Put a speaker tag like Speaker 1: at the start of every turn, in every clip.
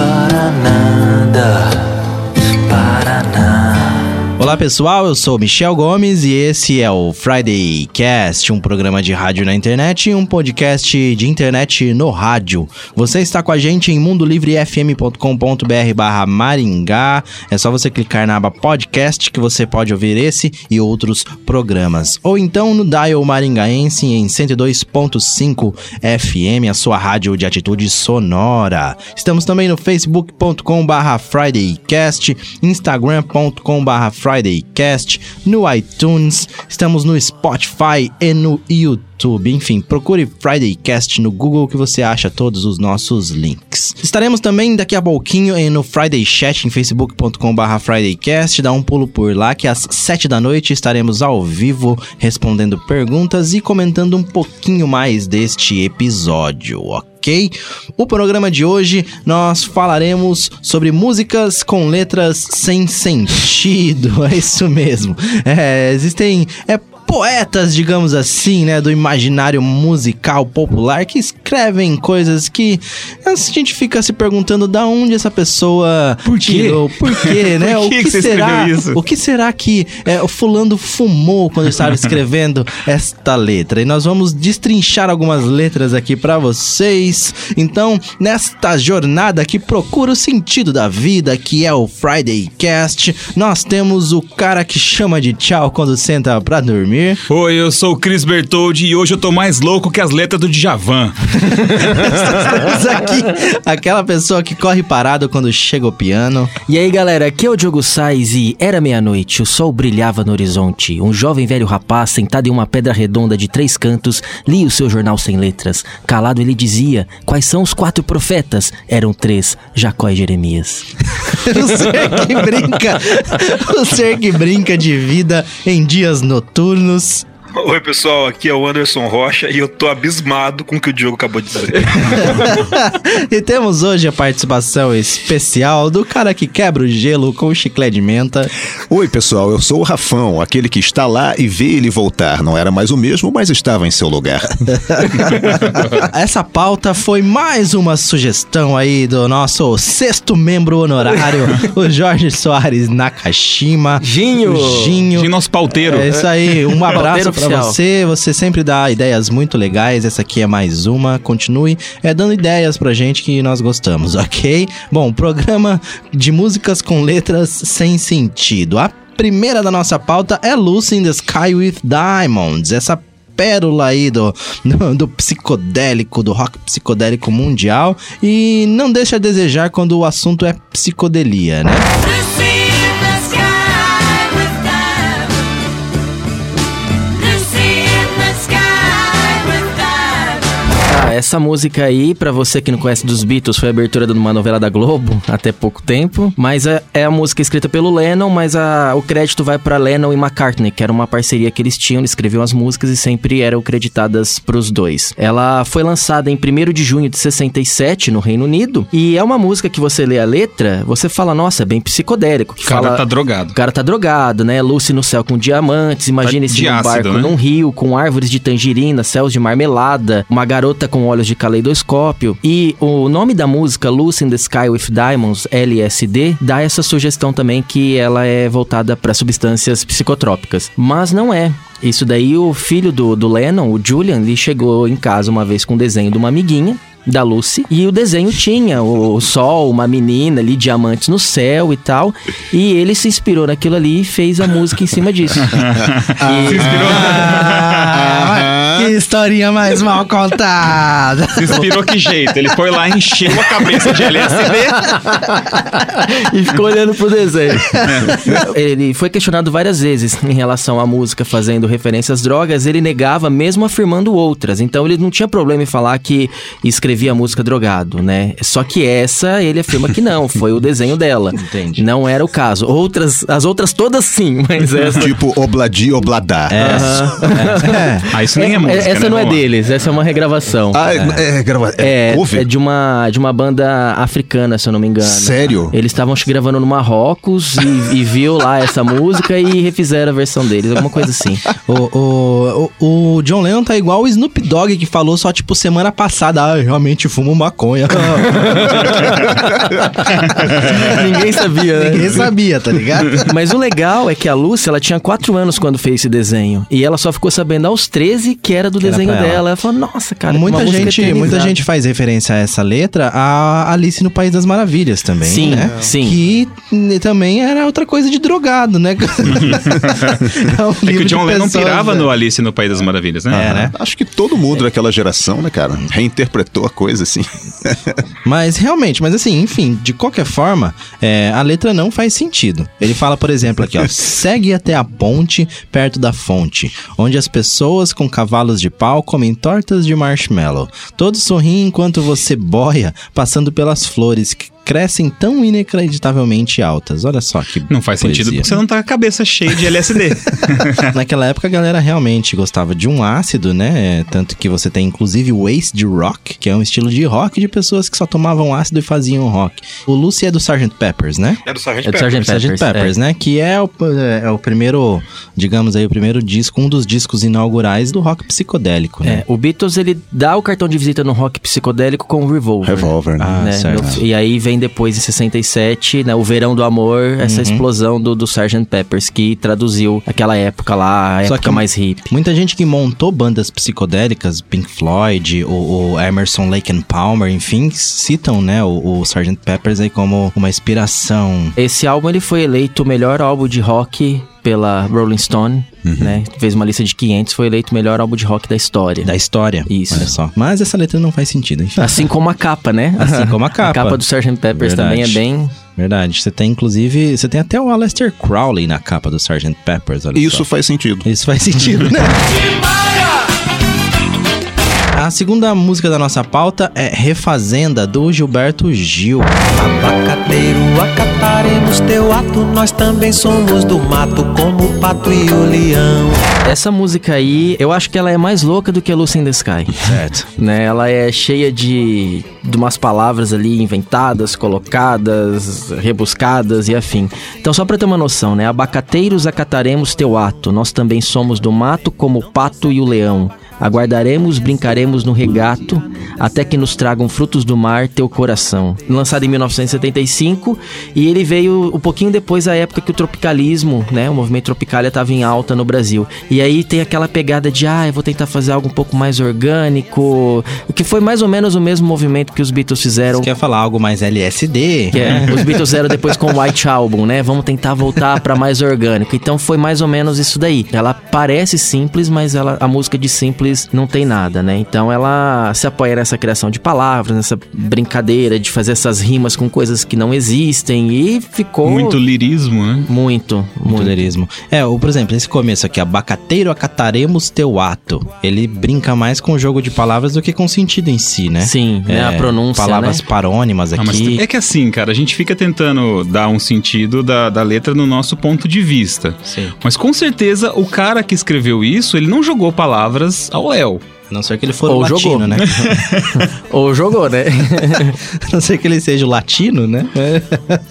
Speaker 1: para nada,
Speaker 2: Olá pessoal, eu sou Michel Gomes e esse é o Friday Cast, um programa de rádio na internet e um podcast de internet no rádio. Você está com a gente em mundolivrefm.com.br barra Maringá. É só você clicar na aba podcast que você pode ouvir esse e outros programas. Ou então no Dial Maringaense em 102.5 FM, a sua rádio de atitude sonora. Estamos também no facebook.com barra FridayCast, instagram.com barra FridayCast, no iTunes, estamos no Spotify e no YouTube. Enfim, procure FridayCast no Google que você acha todos os nossos links. Estaremos também daqui a pouquinho no Friday Chat em facebook.com.br FridayCast. Dá um pulo por lá que às 7 da noite estaremos ao vivo respondendo perguntas e comentando um pouquinho mais deste episódio, ok? Ok? O programa de hoje nós falaremos sobre músicas com letras sem sentido, é isso mesmo. É, existem é, poetas, digamos assim, né, do imaginário musical popular que escrevem coisas que a gente fica se perguntando da onde essa pessoa
Speaker 3: por quê?
Speaker 2: tirou, por quê, né?
Speaker 3: por que
Speaker 2: o que,
Speaker 3: que
Speaker 2: será?
Speaker 3: Isso?
Speaker 2: O que será que é, o fulano fumou quando estava escrevendo esta letra? E nós vamos destrinchar algumas letras aqui para vocês. Então, nesta jornada que procura o sentido da vida, que é o Friday Cast, nós temos o cara que chama de tchau quando senta pra dormir.
Speaker 3: Oi, eu sou o Chris Bertoldi e hoje eu tô mais louco que as letras do Djavan.
Speaker 2: Estamos aqui, aquela pessoa que corre parado quando chega o piano.
Speaker 4: E aí galera, aqui é o Diogo Sais e era meia-noite, o sol brilhava no horizonte. Um jovem velho rapaz, sentado em uma pedra redonda de três cantos, lia o seu jornal sem letras. Calado ele dizia: Quais são os quatro profetas? Eram três, Jacó e Jeremias.
Speaker 2: o ser que brinca, o ser que brinca de vida em dias noturnos anos.
Speaker 5: Oi, pessoal, aqui é o Anderson Rocha e eu tô abismado com o que o Diogo acabou de dizer.
Speaker 2: e temos hoje a participação especial do cara que quebra o gelo com chiclete de menta.
Speaker 6: Oi, pessoal, eu sou o Rafão, aquele que está lá e vê ele voltar. Não era mais o mesmo, mas estava em seu lugar.
Speaker 2: Essa pauta foi mais uma sugestão aí do nosso sexto membro honorário, o Jorge Soares Nakashima.
Speaker 4: Ginho!
Speaker 2: Ginho.
Speaker 3: Ginho, nosso pauteiro.
Speaker 2: É isso aí, um abraço pra
Speaker 4: oficial.
Speaker 2: você. Você sempre dá ideias muito legais. Essa aqui é mais uma. Continue é, dando ideias pra gente que nós gostamos, ok? Bom, programa de músicas com letras sem sentido. A primeira da nossa pauta é Lucy in the Sky with Diamonds. Essa pérola aí do, do, do, psicodélico, do rock psicodélico mundial. E não deixa a desejar quando o assunto é psicodelia, né?
Speaker 4: Ah, essa música aí, pra você que não conhece dos Beatles, foi a abertura de uma novela da Globo até pouco tempo. Mas é, é a música escrita pelo Lennon, mas a, o crédito vai pra Lennon e McCartney, que era uma parceria que eles tinham, eles escreviam as músicas e sempre eram creditadas pros dois. Ela foi lançada em 1 de junho de 67 no Reino Unido e é uma música que você lê a letra, você fala, nossa, é bem psicodélico. Que
Speaker 3: O cara
Speaker 4: fala,
Speaker 3: tá drogado.
Speaker 4: o cara tá drogado, né? Lucy no céu com diamantes, imagine
Speaker 3: Tá
Speaker 4: esse num
Speaker 3: ácido,
Speaker 4: barco
Speaker 3: né?
Speaker 4: num rio, com árvores de tangerina, céus de marmelada, uma garota com olhos de caleidoscópio. E o nome da música, Lucy in the Sky with Diamonds, LSD, dá essa sugestão também que ela é voltada para substâncias psicotrópicas. Mas não é. Isso daí, o filho do, do Lennon, o Julian, ele chegou em casa uma vez com um desenho de uma amiguinha da Lucy. E o desenho tinha o sol, uma menina ali, diamantes no céu e tal. E ele se inspirou naquilo ali e fez a música em cima disso.
Speaker 3: Se inspirou,
Speaker 2: Ah, que historinha mais mal contada.
Speaker 3: se inspirou que jeito? Ele foi lá e encheu a cabeça de LSD.
Speaker 4: e ficou olhando pro desenho. ele foi questionado várias vezes em relação à música fazendo referência às drogas. Ele negava, mesmo afirmando outras. Então ele não tinha problema em falar que escrevia música drogado, né? Só que essa ele afirma que não, foi o desenho dela.
Speaker 2: Entendi.
Speaker 4: Não era o caso. Outras, as outras todas sim, mas essa.
Speaker 6: tipo Obladi Obladá.
Speaker 2: É.
Speaker 3: Ah, isso nem é, música,
Speaker 4: essa
Speaker 3: né?
Speaker 4: não é deles, essa é uma regravação.
Speaker 6: Ah, é, é, grava- é,
Speaker 4: É,
Speaker 6: cover?
Speaker 4: é de uma, de uma banda africana, se eu não me engano.
Speaker 6: Sério?
Speaker 4: Eles estavam gravando no Marrocos e, e viu lá essa música e refizeram a versão deles, alguma coisa assim.
Speaker 2: O, o, o, o John Lennon tá igual o Snoop Dogg que falou só, tipo, semana passada. Ah, eu realmente fumo maconha.
Speaker 4: Ninguém sabia, né?
Speaker 2: Ninguém sabia, tá ligado?
Speaker 4: Mas o legal é que a Lucy, ela tinha 4 anos quando fez esse desenho. E ela só ficou sabendo aos 13 que era do
Speaker 2: Que era
Speaker 4: desenho
Speaker 2: ela.
Speaker 4: dela. Ela falou, nossa, cara,
Speaker 2: muita gente, muita
Speaker 4: eternizada.
Speaker 2: gente faz referência a essa letra a Alice no País das Maravilhas também,
Speaker 4: Sim,
Speaker 2: né?
Speaker 4: sim.
Speaker 2: Que né, também era outra coisa de drogado, né? é um
Speaker 3: É que o John Lennon pirava
Speaker 2: né?
Speaker 3: no Alice no País das Maravilhas, né?
Speaker 2: É, né?
Speaker 6: Acho que todo mundo daquela geração, né, cara, reinterpretou a coisa assim.
Speaker 2: Mas realmente, mas assim, enfim, de qualquer forma, é, a letra não faz sentido. Ele fala, por exemplo, aqui, ó, segue até a ponte perto da fonte, onde as pessoas com cavalos de pau comem tortas de marshmallow. Todos sorriem enquanto você boia, passando pelas flores que crescem tão inacreditavelmente altas. Olha só que
Speaker 3: Não faz sentido
Speaker 2: poesia.
Speaker 3: porque você não tá com a cabeça cheia de LSD.
Speaker 2: Naquela época a galera realmente gostava de um ácido, né? Tanto que você tem inclusive o acid rock, que é um estilo de rock de pessoas que só tomavam ácido e faziam rock. O Lucy é do Sgt. Peppers, né?
Speaker 5: É do Sargent
Speaker 4: É do
Speaker 5: Pepper.
Speaker 4: Sgt.
Speaker 2: Sgt.
Speaker 4: Peppers,
Speaker 2: Peppers, né? Que é o, é o primeiro, digamos aí, o primeiro disco, um dos discos inaugurais do rock psicodélico, né?
Speaker 4: É, o Beatles, ele dá o cartão de visita no rock psicodélico com o Revolver.
Speaker 6: Revolver, né?
Speaker 2: Ah,
Speaker 4: né?
Speaker 2: certo.
Speaker 4: E aí vem depois, em 67, né, o Verão do Amor, essa
Speaker 2: Uhum.
Speaker 4: explosão do, do Sgt. Peppers, que traduziu aquela época lá, a
Speaker 2: Só
Speaker 4: época
Speaker 2: que-
Speaker 4: mais hippie.
Speaker 2: Muita gente que montou bandas psicodélicas, Pink Floyd, o, o Emerson, Lake and Palmer, enfim, citam, né, o, o Sgt. Peppers aí como uma inspiração.
Speaker 4: Esse álbum ele foi eleito o melhor álbum de rock pela Rolling Stone,
Speaker 2: Uhum.
Speaker 4: né? Fez uma lista de 500, foi eleito o melhor álbum de rock da história.
Speaker 2: Da história.
Speaker 4: Isso.
Speaker 2: Olha só. Mas essa letra não faz sentido, enfim.
Speaker 4: Assim como a capa, né?
Speaker 2: Assim como a capa.
Speaker 4: A capa do Sgt. Peppers
Speaker 2: Verdade.
Speaker 4: também é bem...
Speaker 2: Verdade. Você tem, inclusive, você tem até o Aleister Crowley na capa do Sgt. Peppers, olha
Speaker 6: Isso
Speaker 2: só.
Speaker 6: faz sentido.
Speaker 2: Isso faz sentido, né? A segunda música da nossa pauta é Refazenda, do Gilberto Gil.
Speaker 1: Abacateiro, acataremos teu ato, nós também somos do mato, como o pato e o leão.
Speaker 4: Essa música aí, eu acho que ela é mais louca do que Lucy in the Sky.
Speaker 2: Certo.
Speaker 4: né? Ela é cheia de, de umas palavras ali inventadas, colocadas, rebuscadas e afim. Então, só pra ter uma noção, né? Abacateiros acataremos teu ato, nós também somos do mato como o pato e o leão. Aguardaremos, brincaremos no regato, até que nos tragam frutos do mar teu coração. Lançado em 1975, e ele veio um pouquinho depois da época que o tropicalismo, né, o movimento Tropicália estava em alta no Brasil. E aí tem aquela pegada de, ah, eu vou tentar fazer algo um pouco mais orgânico, o que foi mais ou menos o mesmo movimento que os Beatles fizeram
Speaker 2: Você quer falar algo mais LSD?
Speaker 4: que é, os Beatles fizeram depois com o White Album, né? Vamos tentar voltar pra mais orgânico. Então foi mais ou menos isso daí. Ela parece simples, mas ela, a música de simples não tem nada, né? Então ela se apoia nessa criação de palavras, nessa brincadeira de fazer essas rimas com coisas que não existem e ficou
Speaker 3: Muito lirismo, né?
Speaker 4: muito, muito.
Speaker 2: Mulherismo. É, o, por exemplo, esse começo aqui, abacateiro acataremos teu ato. Ele brinca mais com o jogo de palavras do que com o sentido em si, né?
Speaker 4: Sim, né? A pronúncia,
Speaker 2: Palavras
Speaker 4: né?
Speaker 2: parônimas
Speaker 3: Ah, mas
Speaker 2: aqui.
Speaker 3: é que assim, cara, a gente fica tentando dar um sentido da, da letra no nosso ponto de vista.
Speaker 2: Sim.
Speaker 3: Mas com certeza o cara que escreveu isso, ele não jogou palavras ao Léo.
Speaker 2: A não ser que ele for
Speaker 4: Ou
Speaker 2: latino,
Speaker 4: jogou.
Speaker 2: né?
Speaker 4: Ou jogou, né?
Speaker 2: a não ser que ele seja o latino, né?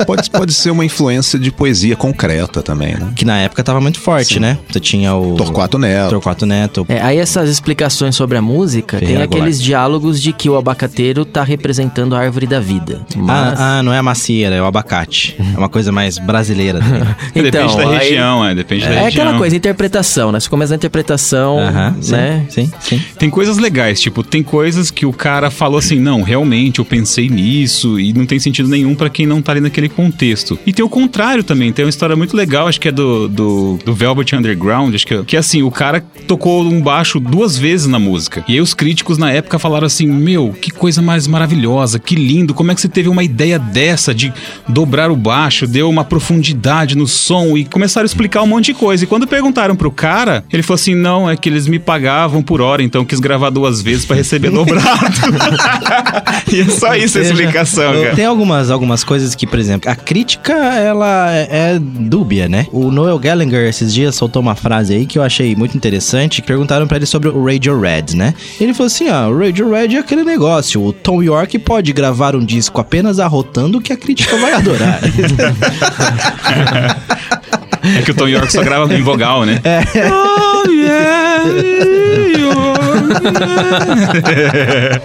Speaker 6: Pode, pode ser uma influência de poesia concreta também, né?
Speaker 2: Que na época tava muito forte, né? Você tinha o...
Speaker 6: Torquato Neto.
Speaker 2: Torquato Neto.
Speaker 4: É, aí essas explicações sobre a música,
Speaker 2: Ferreira
Speaker 4: tem aqueles
Speaker 2: Goulart.
Speaker 4: diálogos de que o abacateiro tá representando a árvore da vida. Mas...
Speaker 2: Ah, ah, não é a macieira, é o abacate. É uma coisa mais brasileira também.
Speaker 3: depende da
Speaker 4: Então, aí-
Speaker 3: região, é, depende da
Speaker 4: É
Speaker 3: região.
Speaker 4: aquela coisa, interpretação, né? Você começa a interpretação,
Speaker 2: Aham, sim,
Speaker 4: né?
Speaker 2: sim, sim.
Speaker 3: Tem coisas legais, tipo, tem coisas que o cara falou assim, não, realmente eu pensei nisso e não tem sentido nenhum pra quem não tá ali naquele contexto. E tem o contrário também, tem uma história muito legal, acho que é do, do, do Velvet Underground, acho que, que assim, o cara tocou um baixo duas vezes na música. E aí os críticos na época falaram assim, meu, que coisa mais maravilhosa, que lindo, como é que você teve uma ideia dessa de dobrar o baixo, deu uma profundidade no som e começaram a explicar um monte de coisa. E quando perguntaram pro cara, ele falou assim, não, é que eles me pagavam por hora, então quis gravar duas vezes pra receber dobrado. e é só isso a explicação, cara.
Speaker 2: Tem algumas, algumas coisas que, por exemplo, a crítica, ela é, dúbia, né? O Noel Gallagher, esses dias, soltou uma frase aí que eu achei muito interessante. que Perguntaram pra ele sobre o Radio Red, né? Ele falou assim, ah, o Radio Red é aquele negócio. O Tom York pode gravar um disco apenas arrotando que a crítica vai adorar.
Speaker 3: É que o Tom York só grava em vogal, né? Oh, yeah,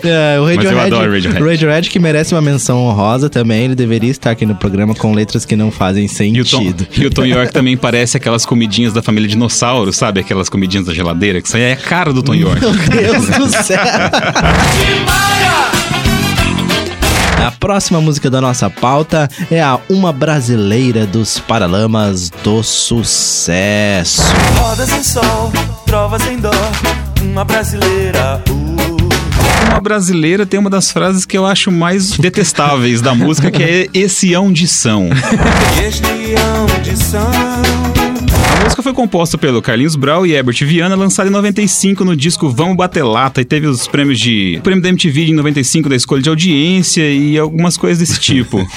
Speaker 2: É, o
Speaker 3: Mas eu
Speaker 2: Radiohead,
Speaker 3: adoro Radiohead.
Speaker 2: o Radiohead que merece uma menção honrosa também. Ele deveria estar aqui no programa com letras que não fazem
Speaker 3: E o, Tom,
Speaker 2: sentido.
Speaker 3: e o Tom York também parece aquelas comidinhas da família dinossauro, sabe? Aquelas comidinhas da geladeira, que isso aí é a cara do Tom York.
Speaker 2: Meu Deus do céu! A próxima música da nossa pauta é a Uma Brasileira dos Paralamas do Sucesso.
Speaker 7: Rodas em sol, trovas em dó, uma brasileira. Uh.
Speaker 3: Uma brasileira tem uma das frases que eu acho mais detestáveis da música, que é esse ão de são.
Speaker 7: Este ão de são.
Speaker 3: A música foi composta pelo Carlinhos Brau e Herbert Viana, lançada em 95 no disco Vamos Bater Lata, e teve os prêmios de... O prêmio da MTV em 95 da escolha de audiência e algumas coisas desse tipo.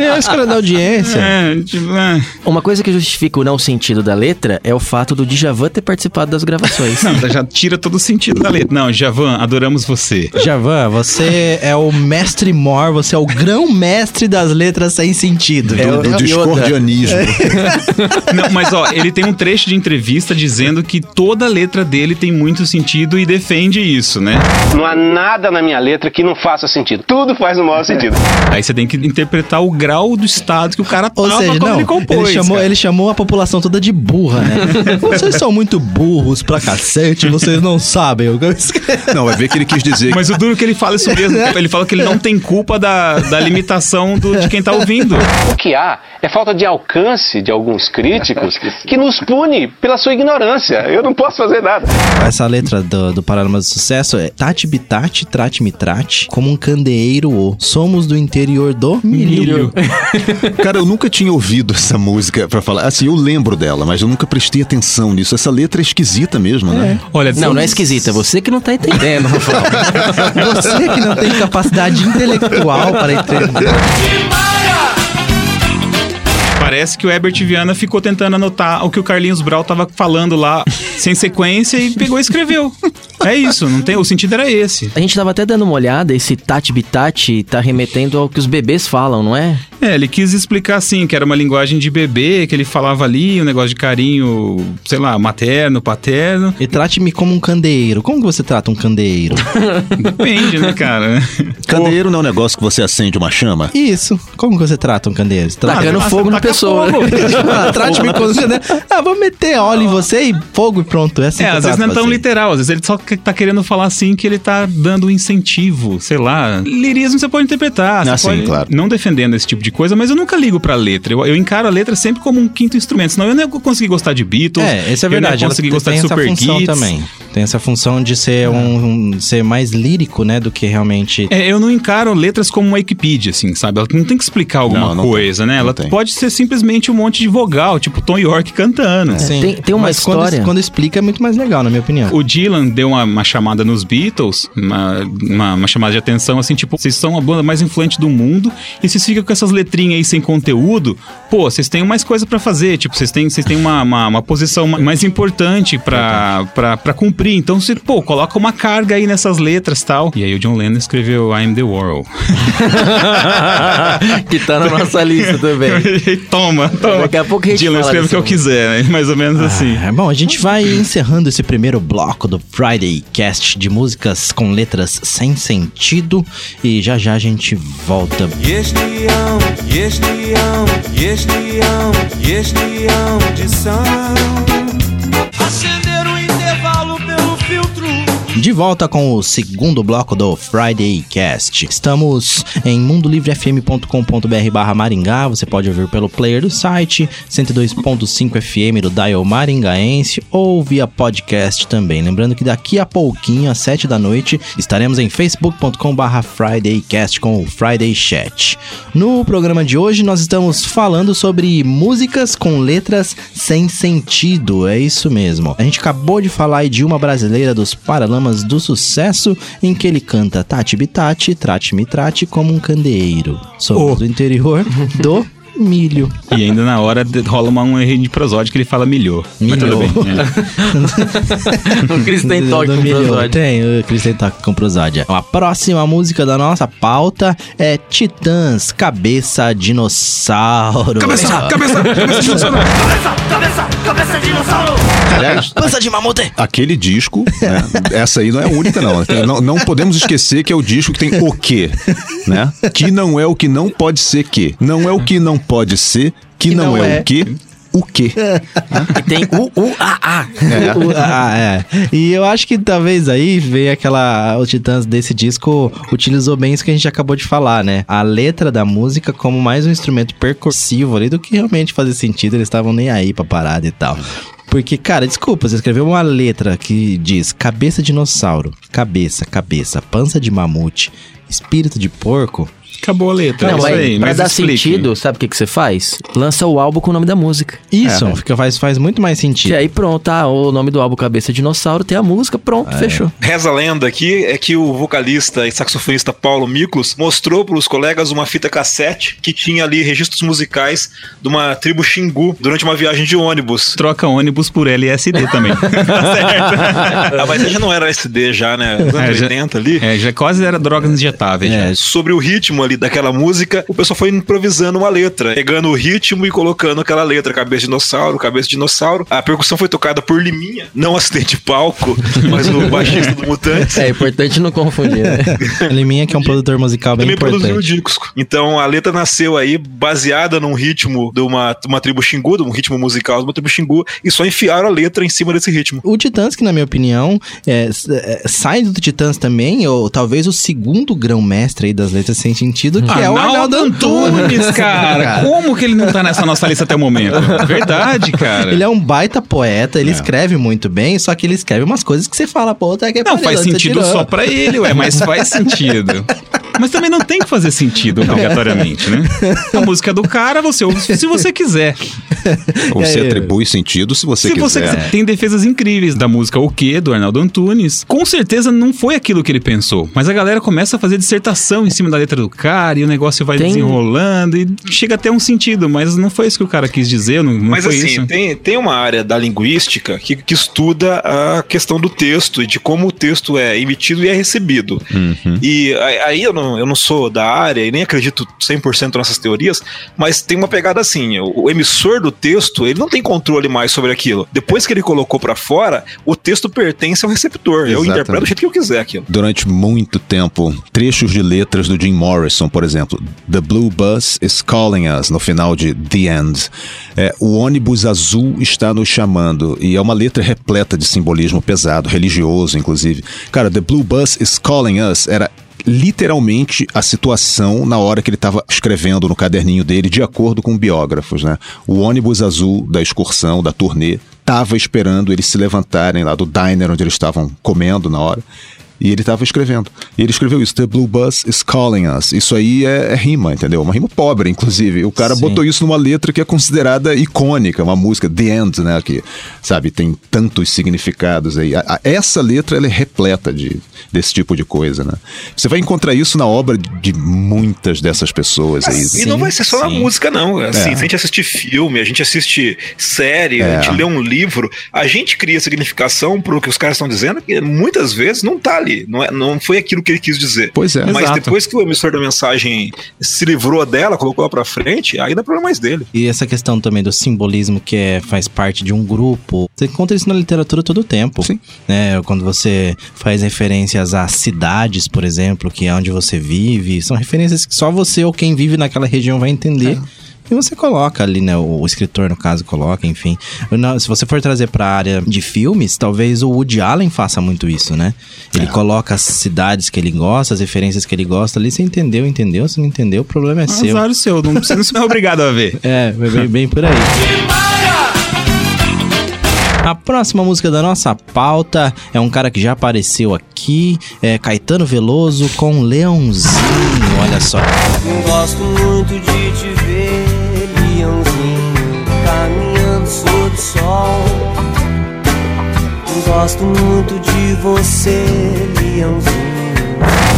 Speaker 2: É a escolha da audiência.
Speaker 3: é, tipo, é.
Speaker 4: Uma coisa que justifica o não sentido da letra é o fato do Djavan ter participado das gravações.
Speaker 3: Não, já tira todo o sentido da letra. Não, Javan, adoramos você.
Speaker 2: Javan, você é o mestre mor, você é o grão-mestre das letras sem sentido.
Speaker 4: É o-
Speaker 6: Do
Speaker 4: Yoda.
Speaker 6: discordianismo.
Speaker 3: Não, mas ó, ele tem um trecho de entrevista dizendo que toda letra dele tem muito sentido e defende isso, né?
Speaker 8: Não há nada na minha letra que não faça sentido. Tudo faz no maior sentido.
Speaker 3: Aí você tem que interpretar o grau do estado que o cara
Speaker 2: Ou
Speaker 3: tava
Speaker 2: seja,
Speaker 3: quando
Speaker 2: não,
Speaker 3: ele compôs.
Speaker 2: chamou,
Speaker 3: cara.
Speaker 2: ele chamou a população toda de burra, né? vocês são muito burros pra cacete, vocês não sabem o que eu escrevo.
Speaker 6: Não, vai ver que ele quis dizer
Speaker 3: Mas o duro é que ele fala isso mesmo. Ele fala que ele não tem culpa da, da limitação do, de quem tá ouvindo.
Speaker 8: O que há é falta de alcance de alguns críticos que nos pune pela sua ignorância. Eu não posso fazer nada.
Speaker 2: Essa letra do, do Paralamas do Sucesso é Tati bitate, trate-me trate, como um candeeiro o. Somos do interior do milho.
Speaker 6: Cara, eu nunca tinha ouvido essa música pra falar. Assim, eu lembro dela, mas eu nunca prestei atenção nisso. Essa letra é esquisita mesmo, né?
Speaker 3: Olha,
Speaker 4: Não, não é esquisita, é você que não tá entendendo, Rafael.
Speaker 2: Você que não tem capacidade intelectual para entender.
Speaker 3: Parece que o Herbert Viana ficou tentando anotar o que o Carlinhos Brau tava falando lá sem sequência e pegou e escreveu. É isso, não tem, o sentido era esse.
Speaker 4: A gente tava até dando uma olhada, esse tati bitati tá remetendo ao que os bebês falam, não é?
Speaker 3: É, ele quis explicar assim, que era uma linguagem de bebê, que ele falava ali, um negócio de carinho, sei lá, materno, paterno.
Speaker 2: E trate-me como um candeeiro. Como que você trata um candeeiro?
Speaker 3: Depende, né, cara?
Speaker 6: Candeeiro não é um negócio que você acende uma chama?
Speaker 2: Isso. Como que você trata um candeeiro? Você trata...
Speaker 4: Tacando
Speaker 3: Ah,
Speaker 4: fogo na pessoa.
Speaker 2: Ah, Trate-me como um candeeiro. Ah, vou meter óleo em você e fogo e pronto. É assim
Speaker 3: É, às vezes não é tão
Speaker 2: você.
Speaker 3: literal, às vezes ele só tá querendo falar assim que ele tá dando um incentivo, sei lá. Lirismo você pode interpretar, você
Speaker 6: Ah, sim,
Speaker 3: pode,
Speaker 6: claro.
Speaker 3: não defendendo esse tipo de coisa, mas eu nunca ligo pra letra. Eu, eu encaro a letra sempre como um quinto instrumento, senão eu não ia conseguir gostar de Beatles.
Speaker 2: É, isso é
Speaker 3: eu não ia
Speaker 2: verdade.
Speaker 3: Conseguir
Speaker 2: tem
Speaker 3: gostar de
Speaker 2: essa
Speaker 3: Super Kids.
Speaker 2: também. Tem essa função de ser um, um- ser mais lírico, né, do que realmente.
Speaker 3: É, eu não encaro letras como uma Wikipedia, assim, sabe? Ela não tem que explicar alguma
Speaker 6: Não, não
Speaker 3: coisa, né?
Speaker 6: não
Speaker 3: Ela
Speaker 6: tem.
Speaker 3: pode ser simplesmente um monte de vogal, tipo Tom York cantando.
Speaker 2: Sim.
Speaker 4: tem- tem uma
Speaker 2: Mas quando-
Speaker 4: história-
Speaker 2: Quando, explica é muito mais legal, na minha opinião.
Speaker 3: O Dylan deu uma, uma chamada nos Beatles, uma, uma, uma chamada de atenção, assim, tipo, vocês são a banda mais influente do mundo e vocês ficam com essas letrinhas aí sem conteúdo, pô, vocês têm mais coisa pra fazer, tipo, vocês têm, vocês têm uma, uma, uma posição ma- mais importante pra, pra, pra cumprir, então você, pô, coloca uma carga aí nessas letras tal. E aí o John Lennon escreveu I'm the World.
Speaker 4: que tá na nossa lista também.
Speaker 3: toma, toma.
Speaker 4: Daqui a pouco a gente
Speaker 3: Dylan, escreve o que eu quiser, né? Mais ou menos assim.
Speaker 2: É, bom, a gente vai encerrando esse primeiro bloco do Friday Cast de músicas com letras sem sentido e já já a gente volta.
Speaker 7: Este e este ão, e este ão de são. Acender o intervalo pelo filtro.
Speaker 2: De volta com o segundo bloco do Friday Cast. Estamos em mundolivrefm.com.br barra Maringá. Você pode ouvir pelo player do site, 102.5 FM do Dial Maringaense ou via podcast também. Lembrando que daqui a pouquinho, às 7 da noite, estaremos em facebook.com barra FridayCast com o Friday Chat. No programa de hoje, nós estamos falando sobre músicas com letras sem sentido. É isso mesmo. A gente acabou de falar de uma brasileira dos Paralamas do Sucesso, em que ele canta Tati Bitati, Trate-me Trate como um candeeiro. Somos
Speaker 3: Oh.
Speaker 2: do interior do milho.
Speaker 3: E ainda na hora rola uma, um erro de prosódio que ele fala milhou. Mas tudo bem. é.
Speaker 4: O Chris tem toque com
Speaker 2: milho.
Speaker 4: prosódia.
Speaker 2: Tem, o Chris tem toque com prosódia. A próxima música da nossa pauta é Titãs, Cabeça Dinossauro.
Speaker 5: Cabeça, cabeça, cabeça de dinossauro.
Speaker 6: Aliás,
Speaker 2: Pança de mamute.
Speaker 6: aquele disco, né? Essa aí não é a única, não. Não. Não podemos esquecer que é o disco que tem o quê, né? Que não é o que não pode ser que. Não é o que não pode ser, que,
Speaker 2: Que
Speaker 6: não,
Speaker 2: não
Speaker 6: é,
Speaker 2: é.
Speaker 6: o que, o quê.
Speaker 4: E tem U, U, A, A.
Speaker 2: O- ah, é. E eu acho que talvez aí veio aquela. O Titãs desse disco utilizou bem isso que a gente acabou de falar, né? A letra da música como mais um instrumento percussivo ali do que realmente fazer sentido. Eles estavam nem aí pra parada e tal. Porque, cara, desculpa, você escreveu uma letra que diz cabeça de dinossauro, cabeça, cabeça, pança de mamute, espírito de porco.
Speaker 3: Acabou a letra.
Speaker 4: Não,
Speaker 3: é isso
Speaker 4: mas
Speaker 3: aí.
Speaker 4: pra
Speaker 3: Mas
Speaker 4: dar
Speaker 3: explique.
Speaker 4: sentido, sabe o que, que você faz? Lança o álbum com o nome da música.
Speaker 2: Isso,
Speaker 6: É.
Speaker 2: fica, faz, faz muito mais
Speaker 4: E
Speaker 2: sentido.
Speaker 4: aí pronto, tá, o nome do álbum Cabeça de Dinossauro, tem a música, pronto, fechou.
Speaker 5: Reza a lenda aqui é que o vocalista e saxofonista Paulo Miklos mostrou para os colegas uma fita cassete que tinha ali registros musicais de uma tribo Xingu durante uma viagem de ônibus.
Speaker 3: Troca ônibus por LSD também.
Speaker 5: Ah, mas já não era SD já, né? Nos anos
Speaker 3: É, já-
Speaker 5: 80 ali.
Speaker 3: é, já quase era drogas injetáveis.
Speaker 2: É,
Speaker 3: já.
Speaker 5: Sobre o ritmo ali daquela música, o pessoal foi improvisando uma letra, pegando o ritmo e colocando aquela letra, cabeça de dinossauro, cabeça de dinossauro. A percussão foi tocada por Liminha, não acidente de palco, mas o baixista do Mutantes.
Speaker 4: É importante não confundir, né?
Speaker 2: Liminha, que é um produtor musical bem
Speaker 5: também produziu o
Speaker 2: importante.
Speaker 5: disco. Então a letra nasceu aí baseada num ritmo de uma, uma tribo Xingu, de um ritmo musical de uma tribo Xingu, e só enfiaram a letra em cima desse ritmo.
Speaker 2: O Titãs, que na minha opinião, é, s- é, sai do Titãs também, ou talvez o segundo grão-mestre aí das letras sem sentido, que é o Arnaldo Antunes.
Speaker 3: cara. Como que ele não tá nessa nossa lista até o momento? Verdade, cara.
Speaker 2: Ele é um baita poeta, ele escreve muito bem, só que ele escreve umas coisas que você fala, pô, tá que é
Speaker 3: Não, faz sentido só pra ele, ué, mas faz sentido. Mas também não tem que fazer sentido obrigatoriamente, né? A música é do cara, você ouve se você quiser.
Speaker 6: Você
Speaker 2: É,
Speaker 6: atribui sentido se você
Speaker 3: Se
Speaker 6: quiser.
Speaker 3: você quiser. Tem defesas incríveis da música O Quê, do Arnaldo Antunes. Com certeza não foi aquilo que ele pensou. Mas a galera começa a fazer dissertação em cima da letra do cara e o negócio vai
Speaker 4: Tem-
Speaker 3: desenrolando e chega até um sentido, mas não foi isso que o cara quis dizer, não, não
Speaker 5: Mas
Speaker 3: foi
Speaker 5: assim,
Speaker 3: isso.
Speaker 5: tem, tem uma área da linguística que, que estuda a questão do texto e de como o texto é emitido e é recebido. E a- aí eu não, eu não sou da área e nem acredito 100% nessas teorias, mas tem uma pegada assim, o, o emissor do texto, ele não tem controle mais sobre aquilo. Depois que ele colocou pra fora, o texto pertence ao receptor. Eu
Speaker 6: Exatamente.
Speaker 5: interpreto do jeito que eu quiser aquilo.
Speaker 6: Durante muito tempo, trechos de letras do Jim Morrison, por exemplo, The Blue Bus is calling us, no final de The End. É, o ônibus azul está nos chamando, e é uma letra repleta de simbolismo pesado, religioso, inclusive. Cara, The Blue Bus is calling us era literalmente a situação na hora que ele estava escrevendo no caderninho dele, de acordo com biógrafos, né? O ônibus azul da excursão, da turnê, estava esperando eles se levantarem lá do diner onde eles estavam comendo na hora. E ele estava escrevendo. E ele escreveu isso: The Blue Bus is calling us. Isso aí é, é rima, entendeu? Uma rima pobre, inclusive. O cara
Speaker 2: Sim.
Speaker 6: botou isso numa letra que é considerada icônica, uma música The End, né? Que, sabe, tem tantos significados aí. A- a- essa letra ela é repleta de, desse tipo de coisa, né? Você vai encontrar isso na obra de muitas dessas pessoas aí.
Speaker 5: e não vai ser só na
Speaker 2: sim.
Speaker 5: música, não. Assim,
Speaker 6: É.
Speaker 5: Se a gente assistir filme, a gente assiste série,
Speaker 6: É.
Speaker 5: a gente lê um livro, a gente cria significação pro que os caras estão dizendo, que muitas vezes não tá ali. Não, é, não foi aquilo que ele quis dizer.
Speaker 6: Pois é.
Speaker 5: Mas
Speaker 3: Exato.
Speaker 5: depois que o emissor da mensagem se livrou dela, colocou ela pra frente, aí é problema mais dele.
Speaker 2: E essa questão também do simbolismo que é, faz parte de um grupo. Você encontra isso na literatura todo o tempo.
Speaker 6: Sim.
Speaker 2: Né? Quando você faz referências a cidades, por exemplo, que é onde você vive, são referências que só você ou quem vive naquela região vai entender. E você coloca ali, né? O, o escritor, no caso, coloca, enfim. Não, se você for trazer pra área de filmes, talvez o Woody Allen faça muito isso, né? Ele coloca as cidades que ele gosta, as referências que ele gosta ali. Você entendeu, entendeu? Se não entendeu, o problema é seu.
Speaker 3: Azar o seu, não, você não é obrigado a ver.
Speaker 2: É, bem, bem por aí. A próxima música da nossa pauta é um cara que já apareceu aqui, é Caetano Veloso com Leãozinho, olha só.
Speaker 7: Gosto muito de te sol. Gosto muito de você, leãozinho.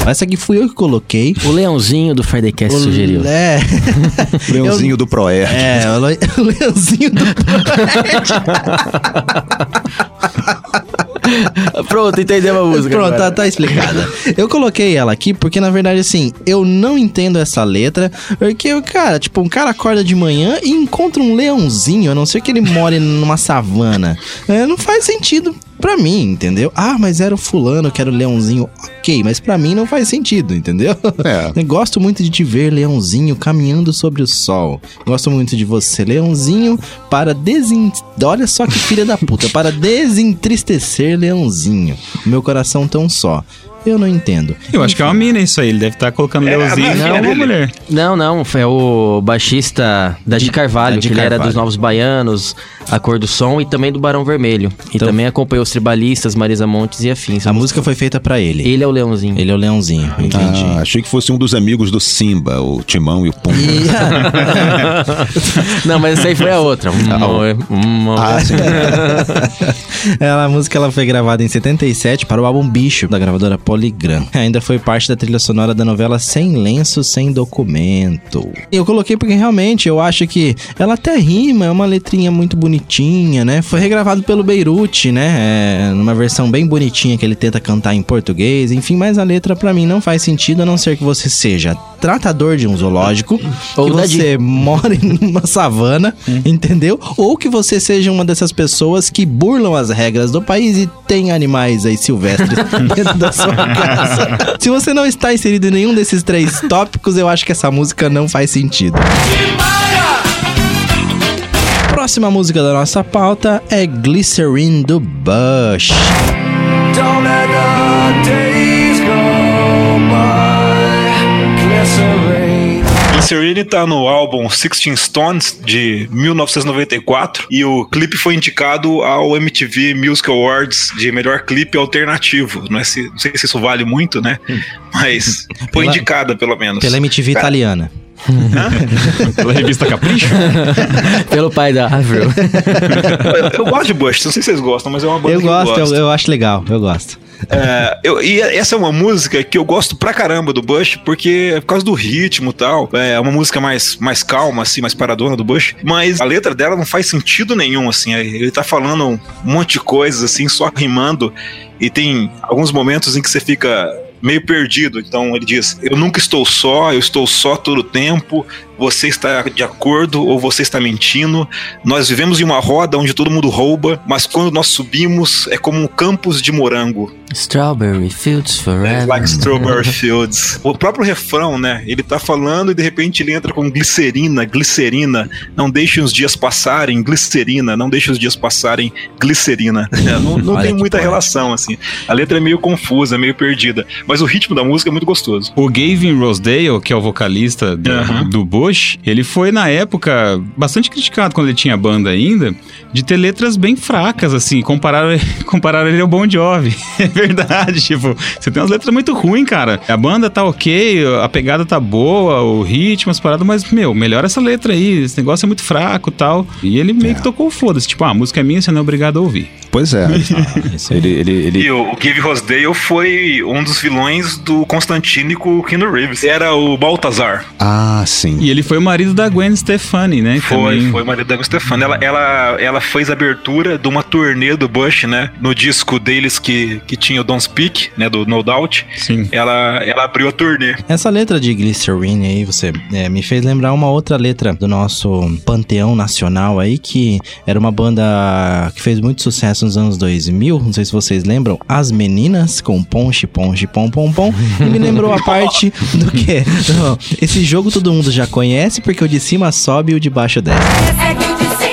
Speaker 2: Essa aqui fui eu que coloquei.
Speaker 4: O Leãozinho do Fridaycast sugeriu.
Speaker 2: É.
Speaker 6: Leãozinho do Proerd.
Speaker 2: É, o le- o leãozinho do
Speaker 4: Pronto, entendeu a música.
Speaker 2: Pronto, tá, tá explicada. Eu coloquei ela aqui porque, na verdade, assim, eu não entendo essa letra. Porque, cara, tipo, um cara acorda de manhã e encontra um leãozinho, a não ser que ele more numa savana. É, não faz sentido pra mim, entendeu? Ah, mas era o fulano que era o leãozinho. Ok, mas pra mim não faz sentido, entendeu?
Speaker 6: É.
Speaker 2: Gosto muito de te ver, leãozinho, caminhando sobre o sol. Gosto muito de você, leãozinho, para desin... Olha só que filha da puta. Para desentristecer, leãozinho. Meu coração tão só. Eu não entendo.
Speaker 3: Eu acho que é uma mina isso aí. Ele deve estar colocando
Speaker 5: É,
Speaker 3: Leozinho.
Speaker 5: a
Speaker 3: Não,
Speaker 5: filha
Speaker 3: uma mulher.
Speaker 4: Não, não, foi o baixista da de Carvalho,
Speaker 2: Da Di
Speaker 4: que ele era
Speaker 2: Carvalho.
Speaker 4: dos Novos Baianos, A Cor do Som e também do Barão Vermelho. E
Speaker 2: Então-
Speaker 4: também acompanhou os tribalistas, Marisa Montes e afins.
Speaker 2: A música foi feita pra ele.
Speaker 4: Ele é o Leãozinho.
Speaker 2: Ele é o leãozinho, entendi.
Speaker 6: Ah, achei que fosse um dos amigos do Simba, o Timão e o Pumba.
Speaker 4: Não, mas essa aí foi a outra. Uma- uma-
Speaker 6: Ah, sim.
Speaker 2: ela, a música ela foi gravada em 77 para o álbum Bicho, da gravadora Polygram. Ainda foi parte da trilha sonora da novela Sem Lenço, Sem Documento. Eu coloquei porque realmente eu acho que ela até rima, é uma letrinha muito bonitinha, né? Foi regravado pelo Beirute, né? É, numa versão bem bonitinha que ele tenta cantar em português. Enfim, mas a letra pra mim não faz sentido, a não ser que você seja tratador de um zoológico,
Speaker 4: Ou
Speaker 2: que você more numa savana, entendeu? Ou que você seja uma dessas pessoas que burlam as regras do país e tem animais aí silvestres dentro da sua Se você não está inserido em nenhum desses três tópicos, eu acho que essa música não faz sentido. Próxima música da nossa pauta é Glycerine do Bush.
Speaker 7: Don't let the days
Speaker 5: Glycerine tá no álbum Sixteen Stones de 1994 e o clipe foi indicado ao MTV Music Awards de melhor clipe alternativo. Não, é se- não sei se isso vale muito, né? Mas foi
Speaker 2: Pela-
Speaker 5: indicada pelo menos.
Speaker 2: Pela MTV
Speaker 5: Cara,
Speaker 2: italiana.
Speaker 3: Pela revista Capricho?
Speaker 4: Pelo pai da Avril.
Speaker 5: Eu, eu gosto de Bush, não sei se vocês gostam, mas é uma banda
Speaker 2: Eu
Speaker 5: que
Speaker 2: gosto,
Speaker 5: eu
Speaker 2: eu, eu acho legal, eu gosto.
Speaker 5: É, eu- e essa é uma música que eu gosto pra caramba do Bush, porque é por causa do ritmo e tal. É uma música mais, mais calma, assim, mais paradona do Bush. Mas a letra dela não faz sentido nenhum, assim. Ele tá falando um monte de coisas, assim, só rimando. E tem alguns momentos em que você fica meio perdido. Então ele diz: Eu nunca estou só, eu estou só todo o tempo. Você está de acordo ou você está mentindo. Nós vivemos em uma roda onde todo mundo rouba, mas quando nós subimos é como um campus de morango.
Speaker 4: Strawberry Fields Forever.
Speaker 5: Like Strawberry Fields. O próprio refrão, né? Ele tá falando e de repente ele entra com glicerina, glicerina. Não deixe os dias passarem, glicerina. Não deixe os dias passarem, glicerina. É, não não tem muita
Speaker 2: poético.
Speaker 5: relação, assim. A letra é meio confusa, meio perdida. Mas o ritmo da música é muito gostoso.
Speaker 3: O Gavin Rosedale, que é o vocalista do,
Speaker 5: Aham.
Speaker 3: do Bush, ele foi na época bastante criticado quando ele tinha banda ainda, de ter letras bem fracas, assim, compararam, compararam ele ao Bon Jovi. É verdade, tipo, você tem umas letras muito ruins, cara. A banda tá ok, a pegada tá boa, o ritmo, as paradas, mas, meu, melhora essa letra aí, esse negócio é muito fraco e tal. E ele meio que tocou o foda-se, tipo, ah, a música é minha, você não é obrigado a ouvir.
Speaker 6: Pois é.
Speaker 2: Aí.
Speaker 6: ele, ele, ele,
Speaker 5: E o, o Give Rosedale foi um dos vilões do Constantine com o Keanu Reeves. Era o Baltazar.
Speaker 6: Ah, sim.
Speaker 3: E ele foi o marido da Gwen Stefani, né?
Speaker 5: Foi,
Speaker 3: Também.
Speaker 5: foi marido da Gwen Stefani. Ela, ela, ela fez a abertura de uma turnê do Bush, né? No disco deles que, que tinha o Don't Speak, né? Do No Doubt.
Speaker 3: Sim.
Speaker 5: Ela, ela abriu a turnê.
Speaker 2: Essa letra de Glycerine aí, você é, me fez lembrar uma outra letra do nosso panteão nacional aí, que era uma banda que fez muito sucesso sucesso nos anos 2000, não sei se vocês lembram, As Meninas com Ponche, Ponche, Pom, Pom, Pom, e me lembrou a parte do que? Esse jogo todo mundo já conhece porque o de cima sobe e o de baixo desce.
Speaker 9: É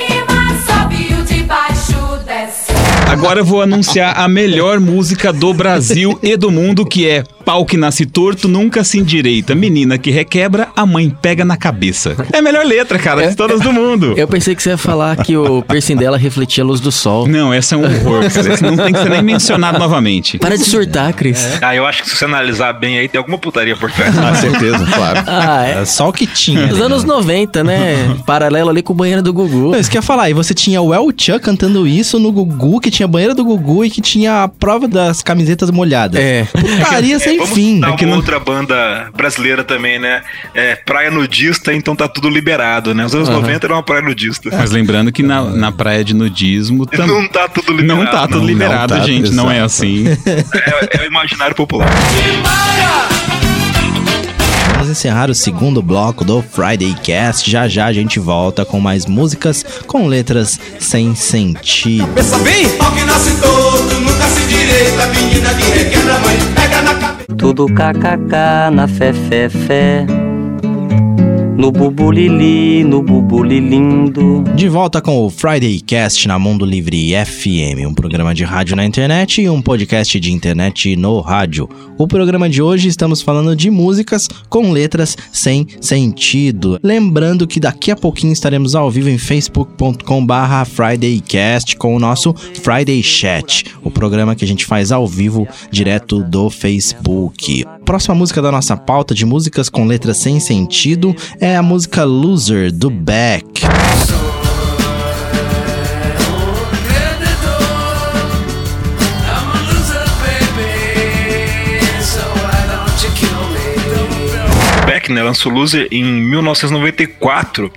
Speaker 3: Agora eu vou anunciar a melhor música do Brasil e do mundo, que é Pau que nasce torto, nunca se endireita. Menina que requebra, a mãe pega na cabeça. É a melhor letra, cara, de todas do mundo.
Speaker 4: Eu pensei que você ia falar que o piercing dela refletia a luz do sol.
Speaker 3: Não, essa é um horror, cara. Esse não tem que ser nem mencionado novamente.
Speaker 4: Para de surtar, Cris.
Speaker 5: Ah, eu acho que se você analisar bem aí, tem alguma putaria por trás.
Speaker 6: Com certeza, claro.
Speaker 4: Ah, é.
Speaker 2: É só o que tinha.
Speaker 4: Dos
Speaker 2: né?
Speaker 4: anos 90, né? Paralelo ali com o banheiro do Gugu.
Speaker 2: Não, isso que eu ia falar. E você tinha o El Chan cantando isso no Gugu, que tinha a banheira do Gugu e que tinha a prova das camisetas molhadas.
Speaker 4: É.
Speaker 2: Putaria sem
Speaker 5: Vamos
Speaker 2: fim.
Speaker 5: dar
Speaker 3: É
Speaker 5: uma
Speaker 3: não-
Speaker 5: outra banda brasileira também, né? É praia nudista, então tá tudo liberado, né? Os anos 90 era uma praia nudista.
Speaker 3: Mas lembrando que na, na praia de nudismo tam-
Speaker 5: Não tá tudo liberado.
Speaker 3: não tá tudo
Speaker 5: não.
Speaker 3: liberado,
Speaker 6: não tá,
Speaker 3: gente. Não é assim.
Speaker 5: É, é o imaginário popular.
Speaker 2: Vamos encerrar o segundo bloco do Friday Cast. Já já a gente volta com mais músicas com letras sem sentido.
Speaker 10: Pensa bem, que nasce todo, nunca se direita, menina que a mãe, pega na cabeça.
Speaker 7: Tudo kkk na fé, fé, fé. No bubulili, no bubulilindo.
Speaker 2: De volta com o Friday Cast na Mundo Livre FM, um programa de rádio na internet e um podcast de internet no rádio. O programa de hoje estamos falando de músicas com letras sem sentido. Lembrando que daqui a pouquinho estaremos ao vivo em facebook.com/barra FridayCast com o nosso Friday Chat, o programa que a gente faz ao vivo direto do Facebook. Próxima música da nossa pauta de músicas com letras sem sentido é a música Loser do Beck.
Speaker 5: Beck, né, lançou Loser em 1994,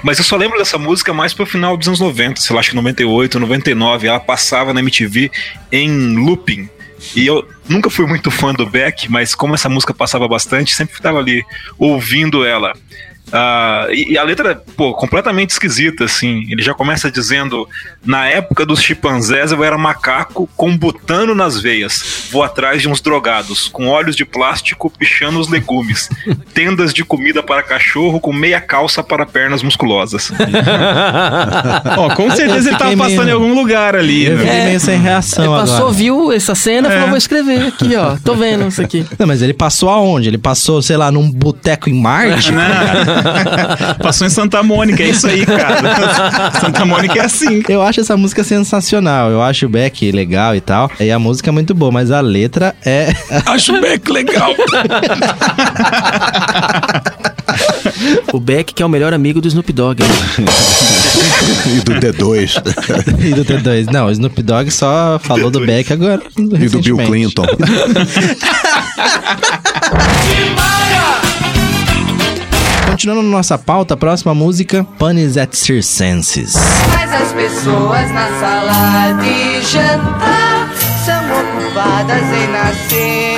Speaker 5: mas eu só lembro dessa música mais pro final dos anos 90, sei lá, acho que 98, 99, ela passava na MTV em looping. E eu nunca fui muito fã do Beck, mas como essa música passava bastante, sempre estava ali ouvindo ela. Ah, e, e a letra, pô, completamente esquisita, assim. Ele já começa dizendo: Na época dos chimpanzés eu era macaco com butano nas veias. Vou atrás de uns drogados, com olhos de plástico pichando os legumes. Tendas de comida para cachorro com meia calça para pernas musculosas.
Speaker 3: Ó, com certeza ele tava passando
Speaker 2: meio-
Speaker 3: em algum lugar ali.
Speaker 2: Eu
Speaker 3: né?
Speaker 2: fiquei meio sem reação
Speaker 4: Ele passou,
Speaker 2: agora.
Speaker 4: viu essa cena e falou: vou escrever aqui, ó. Tô vendo isso aqui.
Speaker 2: Não, mas ele passou aonde? Ele passou, sei lá, num boteco em Marte?
Speaker 3: Passou em Santa Mônica, é isso aí, cara. Santa Mônica é assim.
Speaker 2: Eu acho essa música sensacional. Eu acho o Beck legal e tal. E a música é muito boa, mas a letra é.
Speaker 3: Acho o Beck legal.
Speaker 4: O Beck, que é o melhor amigo do Snoop Dogg. né?
Speaker 6: E do D2.
Speaker 2: e do T2. Não, o Snoop Dogg só falou do Beck agora.
Speaker 6: e do Bill. Clinton.
Speaker 2: Continuando nossa pauta, a próxima música, Panis at Circenses.
Speaker 9: Mas as pessoas na sala de jantar são ocupadas em nascer.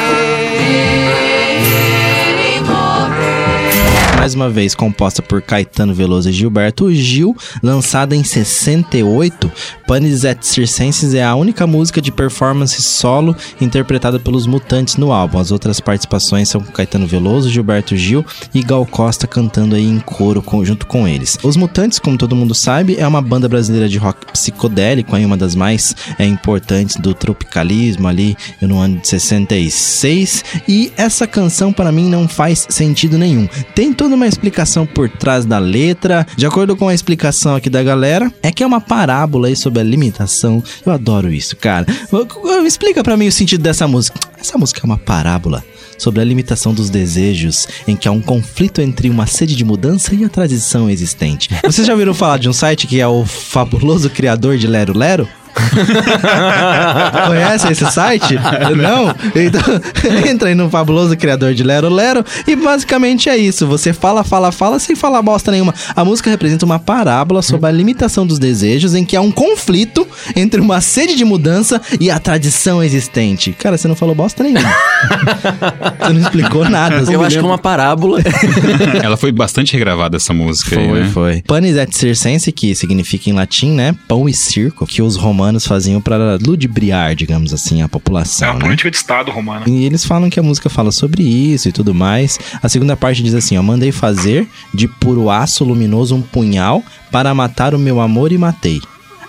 Speaker 2: Mais uma vez composta por Caetano Veloso e Gilberto Gil, lançada em 68, Panis at Circenses é a única música de performance solo interpretada pelos Mutantes no álbum. As outras participações são com Caetano Veloso, Gilberto Gil e Gal Costa cantando aí em coro com- junto com eles. Os Mutantes, como todo mundo sabe, é uma banda brasileira de rock psicodélico, aí uma das mais é, importantes do tropicalismo ali no ano de 66. E essa canção para mim não faz sentido nenhum. Tem toda uma explicação por trás da letra. De acordo com a explicação aqui da galera, é que é uma parábola aí sobre a limitação. Eu adoro isso, cara. Explica para mim o sentido dessa música. Essa música é uma parábola sobre a limitação dos desejos, em que há um conflito entre uma sede de mudança e a tradição existente. Vocês já ouviram falar de um site que é o fabuloso criador de Lero Lero? Conhece esse site? Não? Então, entra aí no fabuloso criador de Lero Lero e basicamente é isso. Você fala, fala, fala sem falar bosta nenhuma. A música representa uma parábola sobre a limitação dos desejos em que há um conflito entre uma sede de mudança e a tradição existente. Cara, você não falou bosta nenhuma. você não explicou nada.
Speaker 4: Eu acho que é uma parábola.
Speaker 3: Ela foi bastante regravada, essa música aí,
Speaker 2: Foi,
Speaker 3: né?
Speaker 2: foi. Panis et circense, que significa em latim, né? Pão e circo, que os romanos romanos faziam para ludibriar, digamos assim, a
Speaker 5: É
Speaker 2: população,
Speaker 5: uma
Speaker 2: né?
Speaker 5: política de Estado romana.
Speaker 2: E eles falam que a música fala sobre isso e tudo mais. A segunda parte diz assim: ó, mandei fazer de puro aço luminoso um punhal para matar o meu amor e matei.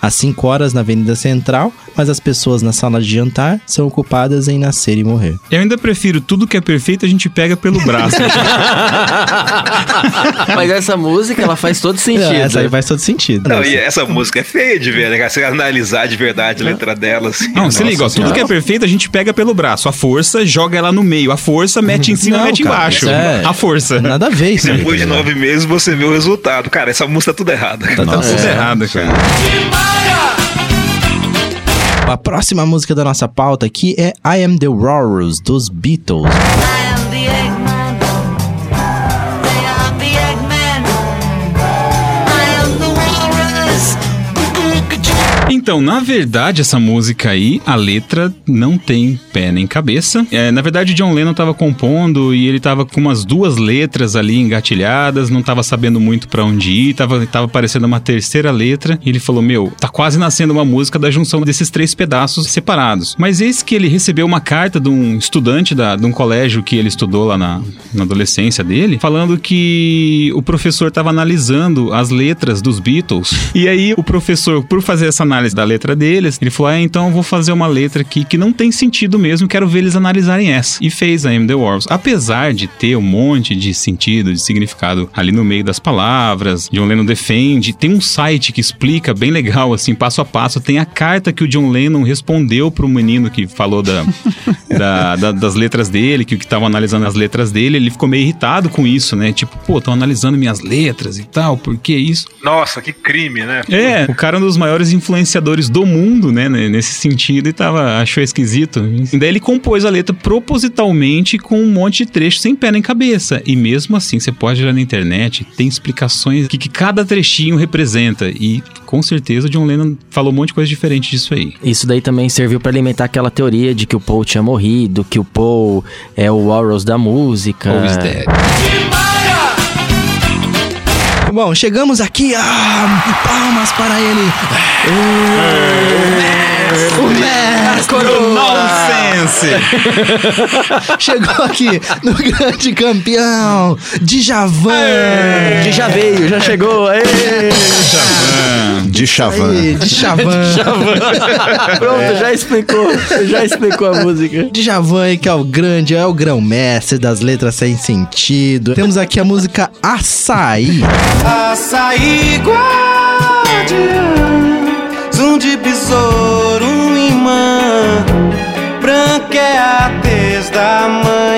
Speaker 2: Às 5 horas na Avenida Central, mas as pessoas na sala de jantar são ocupadas em nascer e morrer.
Speaker 3: Eu ainda prefiro tudo que é perfeito a gente pega pelo braço.
Speaker 4: Mas essa música, ela faz todo sentido.
Speaker 2: É, essa aí faz todo sentido.
Speaker 5: Não, e essa música é feia de ver, né? Você analisar de verdade a letra dela, assim.
Speaker 3: Não, se liga, ó, tudo que é perfeito a gente pega pelo braço. A força joga ela no meio. A força mete em cima
Speaker 2: Não,
Speaker 3: mete
Speaker 2: cara,
Speaker 3: embaixo.
Speaker 2: é-
Speaker 3: A força.
Speaker 2: Nada a ver isso aí.
Speaker 5: Depois de nove meses você vê o resultado. Cara, essa música tá tudo errada.
Speaker 2: Tá
Speaker 3: Tá tudo errado, cara.
Speaker 2: A próxima música da nossa pauta aqui é I Am The Walrus, dos Beatles.
Speaker 9: I am the.
Speaker 3: Então, na verdade, essa música aí, a letra não tem pé nem cabeça. É, na verdade, John Lennon tava compondo e ele tava com umas duas letras ali engatilhadas, não tava sabendo muito pra onde ir, tava, tava aparecendo uma terceira letra. E ele falou: Meu, tá quase nascendo uma música da junção desses três pedaços separados. Mas eis que ele recebeu uma carta de um estudante da, de um colégio que ele estudou lá na, na adolescência dele, falando que o professor tava analisando as letras dos Beatles. E aí, o professor, por fazer essa análise da letra deles, ele falou: Ah, então eu vou fazer uma letra aqui que não tem sentido mesmo, quero ver eles analisarem essa. E fez a M. The Wars. Apesar de ter um monte de sentido, de significado ali no meio das palavras, John Lennon defende. Tem um site que explica bem legal, assim, passo a passo. Tem a carta que o John Lennon respondeu pro menino que falou da, da- da- das letras dele, que que tava analisando as letras dele. Ele ficou meio irritado com isso, né? Tipo, pô, estão analisando minhas letras e tal, por que isso?
Speaker 5: Nossa, que crime, né?
Speaker 3: É, o cara é um dos maiores influenciadores do mundo, né, né, nesse sentido, e tava, achou esquisito. E daí ele compôs a letra propositalmente com um monte de trecho sem pé nem cabeça. E mesmo assim, você pode ir lá na internet, tem explicações que, que cada trechinho representa. E com certeza o John Lennon falou um monte de coisa diferente disso aí.
Speaker 4: Isso daí também serviu pra alimentar aquela teoria de que o Paul tinha morrido, que o Paul é o Walrus da música.
Speaker 3: Paul is dead.
Speaker 2: Bom, chegamos aqui. Ah, palmas para ele. O mestre.
Speaker 3: Nonsense!
Speaker 2: Chegou aqui no grande campeão, Djavan.
Speaker 4: De já veio, já chegou. Aê!
Speaker 6: De Chavan.
Speaker 2: Aí, Djavan.
Speaker 4: Pronto, já explicou. Já explicou a música.
Speaker 2: Djavan que é o grande, é o grão-mestre das letras sem sentido. Temos aqui a música Açaí.
Speaker 7: Açaí guardiã, zoom de besouro, imã, branca é a tez da manhã.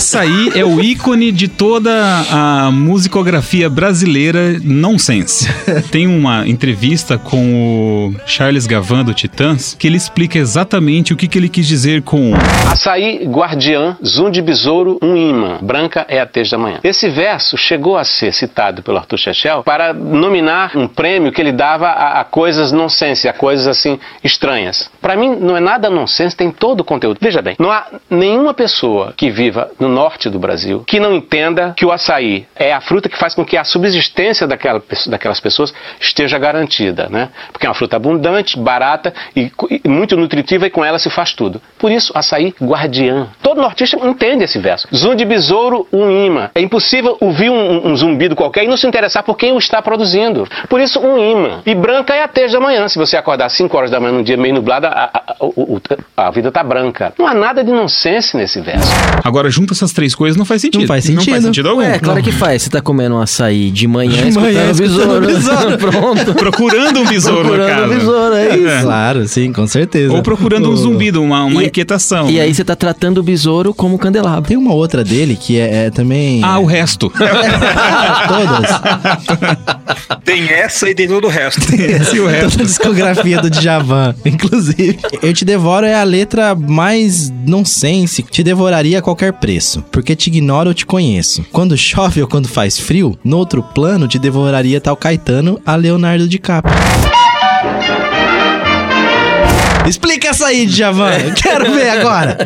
Speaker 3: Açaí é o ícone de toda a musicografia brasileira nonsense. Tem uma entrevista com o Charles Gavan do Titãs que ele explica exatamente o que, que ele quis dizer com
Speaker 8: Açaí, guardiã, zoom de besouro, um imã. Branca é a tez da manhã. Esse verso chegou a ser citado pelo Arthur Chechel para nominar um prêmio que ele dava a, a coisas nonsense, a coisas assim estranhas. Para mim, não é nada nonsense, tem todo o conteúdo. Veja bem, não há nenhuma pessoa que viva no norte do Brasil que não entenda que o açaí é a fruta que faz com que a subsistência daquela, daquelas pessoas esteja garantida, né? Porque é uma fruta abundante, barata e, e muito nutritiva e com ela se faz tudo. Por isso, açaí guardiã. Todo nortista entende esse verso. Zoom de besouro, um imã. É impossível ouvir um, um zumbido qualquer e não se interessar por quem o está produzindo. Por isso, um imã. E branca é a tez da manhã. Se você acordar às 5 horas da manhã num dia meio nublado, a, a- a- a vida tá branca. Não há nada de nonsense nesse verso.
Speaker 3: Agora, junta essas três coisas, não faz sentido.
Speaker 2: Não faz
Speaker 3: Não faz
Speaker 2: sentido.
Speaker 3: sentido algum.
Speaker 4: É, claro que faz. Você tá comendo um açaí de manhã,
Speaker 2: De manhã,
Speaker 4: escutando besouro. Pronto.
Speaker 3: Procurando um besouro,
Speaker 4: Procurando o besouro, é isso.
Speaker 2: Claro, sim, com certeza.
Speaker 3: Ou procurando um zumbido, uma, uma
Speaker 4: E-
Speaker 3: inquietação.
Speaker 4: E aí você tá tratando o besouro como candelabro.
Speaker 2: Tem uma outra dele que é, é também.
Speaker 3: Ah, o resto.
Speaker 2: todas.
Speaker 5: Tem essa e tem todo o resto.
Speaker 3: Esse e o resto.
Speaker 2: Toda a discografia do Djavan, inclusive. Eu te devoro é a letra mais nonsense, te devoraria a qualquer preço. Porque te ignoro, eu te conheço. Quando chove ou quando faz frio, no outro plano te devoraria tal Caetano a Leonardo DiCaprio. Explica essa aí, Djavan. Quero ver agora.